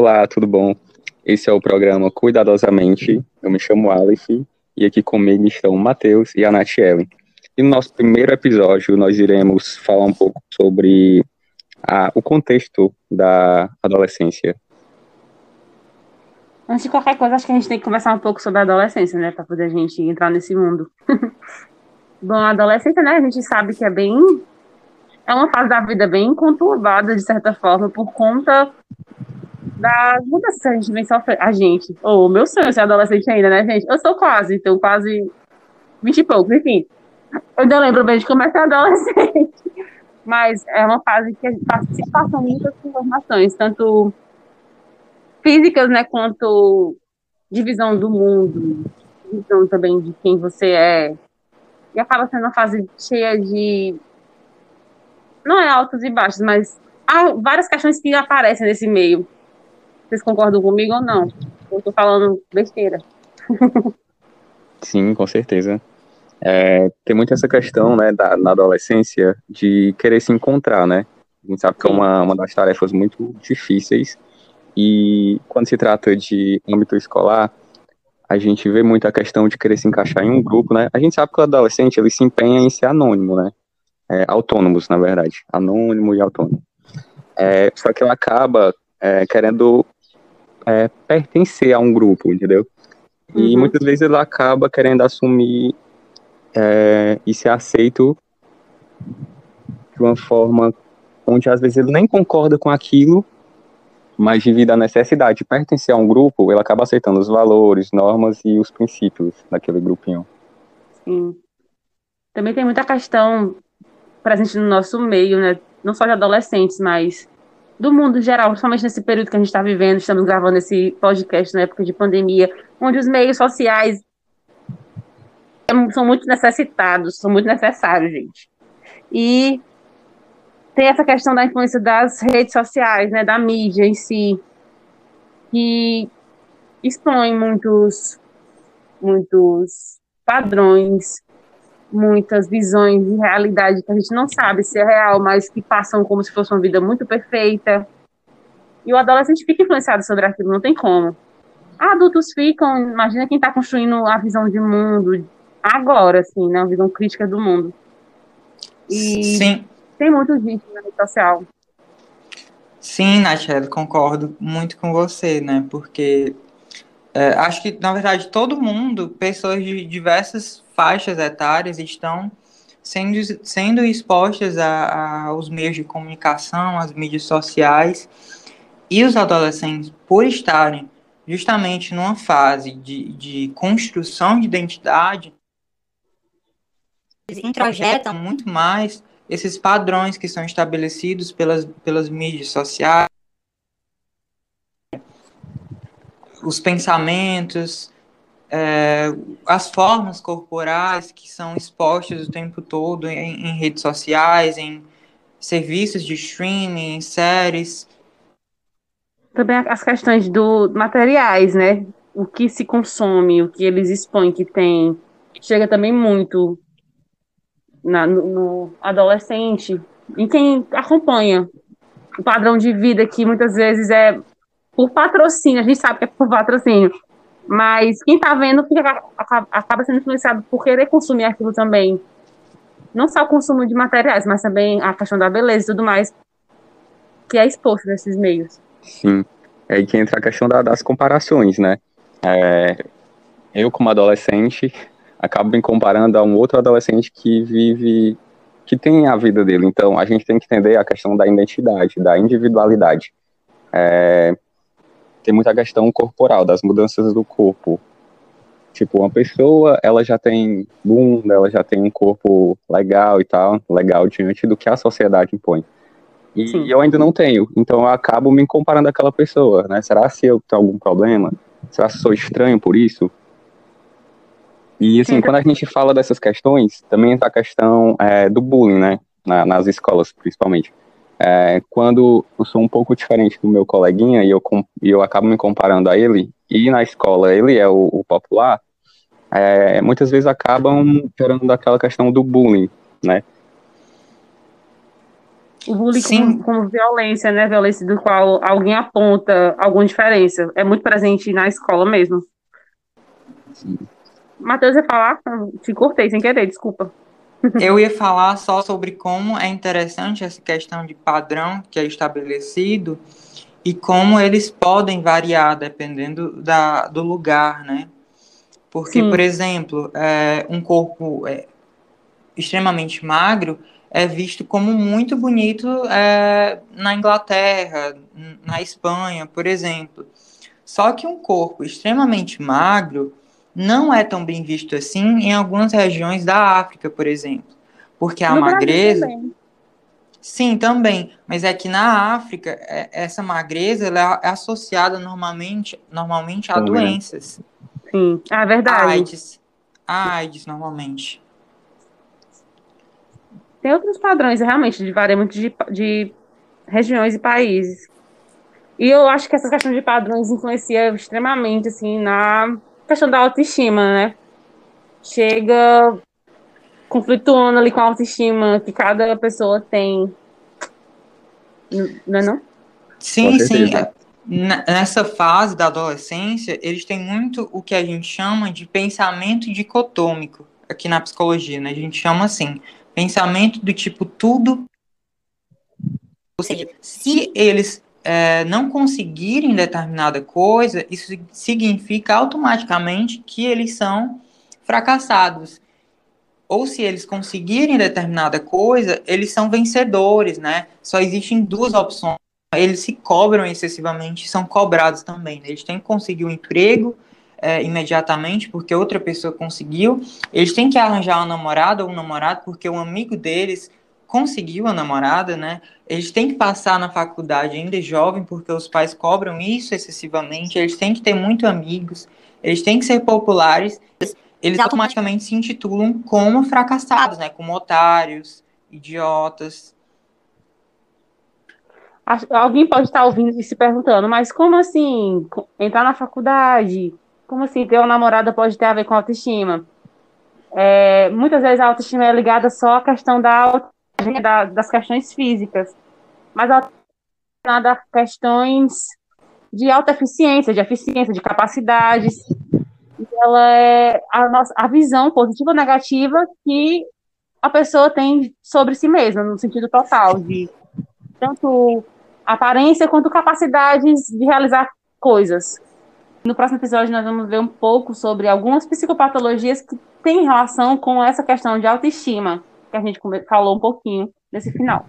Olá, tudo bom? Esse é o programa Cuidadosamente. Eu me chamo Aleph e aqui comigo estão o Matheus e a Natiele. E no nosso primeiro episódio, nós iremos falar um pouco sobre a, o contexto da adolescência. Antes de qualquer coisa, acho que a gente tem que conversar um pouco sobre a adolescência, né? Para poder a gente entrar nesse mundo. Bom, a adolescência, né? A gente sabe que é bem. É uma fase da vida bem conturbada, de certa forma, por conta das mudanças que vem sofrendo. A gente. Ou oh, meu sonho ser adolescente ainda, né, gente? Eu sou quase, então quase 20 e poucos, enfim. Eu ainda lembro bem de como é ser adolescente. Mas é uma fase que a gente se passam muitas informações, tanto físicas, né, quanto de visão do mundo, visão também de quem você é. E acaba sendo uma fase cheia de. Não é altos e baixos, mas há várias questões que aparecem nesse meio. Vocês concordam comigo ou não? Eu estou falando besteira. Sim, com certeza. É, tem muito essa questão, né, da, na adolescência, de querer se encontrar, né? A gente sabe que é uma, uma das tarefas muito difíceis e quando se trata de âmbito escolar, a gente vê muito a questão de querer se encaixar em um grupo, né? A gente sabe que o adolescente, ele se empenha em ser anônimo, né? É, autônomos, na verdade. Anônimo e autônomo. É, só que ele acaba é, querendo é, pertencer a um grupo, entendeu? E uhum. muitas vezes ele acaba querendo assumir é, e ser aceito de uma forma onde às vezes ele nem concorda com aquilo, mas devido à necessidade de pertencer a um grupo, ele acaba aceitando os valores, normas e os princípios daquele grupinho. Sim. Também tem muita questão presente no nosso meio, né? Não só de adolescentes, mas do mundo em geral, principalmente nesse período que a gente está vivendo, estamos gravando esse podcast na época de pandemia, onde os meios sociais são muito necessitados, são muito necessários, gente. E tem essa questão da influência das redes sociais, né, da mídia em si, que expõe muitos, muitos padrões, muitas visões de realidade que a gente não sabe se é real, mas que passam como se fosse uma vida muito perfeita. E o adolescente fica influenciado sobre aquilo, não tem como. Adultos ficam, imagina quem está construindo a visão de mundo agora, assim, né, uma visão crítica do mundo. E Sim. tem muito disso na rede social. Sim, Nathalie, concordo muito com você, né, porque é, acho que, na verdade, todo mundo, pessoas de diversas faixas etárias estão sendo, sendo expostas a, a, aos meios de comunicação, às mídias sociais, e os adolescentes, por estarem justamente numa fase de, de construção de identidade, eles introjetam muito mais esses padrões que são estabelecidos pelas, pelas mídias sociais, os pensamentos, é, as formas corporais que são expostas o tempo todo em, em, redes sociais, em serviços de streaming, em séries. Também as questões do materiais, né? O que se consome, o que eles expõem que tem, chega também muito na, no, no adolescente, em quem acompanha o padrão de vida que muitas vezes é por patrocínio, a gente sabe que é por patrocínio, mas quem está vendo fica, acaba sendo influenciado por querer consumir aquilo também. Não só o consumo de materiais, mas também a questão da beleza e tudo mais, que é exposto nesses meios. Sim. É aí que entra a questão da, das comparações, né? É, eu, como adolescente, acabo me comparando a um outro adolescente que vive, que tem a vida dele. Então, a gente tem que entender a questão da identidade, da individualidade. É, tem muita questão corporal, das mudanças do corpo. Tipo, uma pessoa, ela já tem bunda, ela já tem um corpo legal e tal, legal diante do que a sociedade impõe. E Sim. eu ainda não tenho, então eu acabo me comparando àquela pessoa, né? Será se eu tenho algum problema? Será se sou estranho por isso? E assim, quando a gente fala dessas questões, também entra a questão é, do bullying, né? Na, nas escolas, principalmente. É, quando eu sou um pouco diferente do meu coleguinha e eu, e eu acabo me comparando a ele, e na escola ele é o, o popular, é, muitas vezes acabam gerando aquela questão do bullying, né? o bullying como, como, violência, né? Violência do qual alguém aponta alguma diferença. É muito presente na escola mesmo. Sim. Matheus ia falar? Te cortei sem querer, desculpa. Eu ia falar só sobre como é interessante essa questão de padrão que é estabelecido e como eles podem variar dependendo da, do lugar, né? Porque, Sim. por exemplo, é, um corpo é, extremamente magro é visto como muito bonito é, na Inglaterra, na Espanha, por exemplo. Só que um corpo extremamente magro não é tão bem visto assim em algumas regiões da África, por exemplo. Porque a no magreza. Também. Sim, também. Mas é que na África, é, essa magreza ela é associada normalmente, normalmente a doenças. Sim, é verdade. AIDS. AIDS, normalmente. Tem outros padrões, realmente, de varia muito de, de regiões e países. E eu acho que essa questão de padrões influencia extremamente, assim, na questão da autoestima, né? Chega conflituando ali com a autoestima que cada pessoa tem. Não é não? Sim, sim. Nessa fase da adolescência, eles têm muito o que a gente chama de pensamento dicotômico aqui na psicologia, né? A gente chama assim, pensamento do tipo tudo. Ou seja, se eles é, não conseguirem determinada coisa, isso significa automaticamente que eles são fracassados. Ou se eles conseguirem determinada coisa, eles são vencedores, né? Só existem duas opções. Eles se cobram excessivamente, são cobrados também. Né? Eles têm que conseguir um emprego é, imediatamente porque outra pessoa conseguiu. Eles têm que arranjar uma namorada ou um namorado porque um amigo deles conseguiu a namorada, né? Eles têm que passar na faculdade ainda jovem, porque os pais cobram isso excessivamente. Eles têm que ter muito amigos, eles têm que ser populares. Eles automaticamente se intitulam como fracassados, né? Como otários, idiotas. Alguém pode estar ouvindo e se perguntando, mas como assim entrar na faculdade? Como assim ter uma namorada pode ter a ver com autoestima? É, muitas vezes a autoestima é ligada só à questão da da, das questões físicas, mas a questões de alta eficiência, de eficiência, de capacidades. E ela é a, nossa, a visão positiva ou negativa que a pessoa tem sobre si mesma, no sentido total, de tanto aparência quanto capacidades de realizar coisas. No próximo episódio, nós vamos ver um pouco sobre algumas psicopatologias que têm relação com essa questão de autoestima que a gente falou um pouquinho nesse final.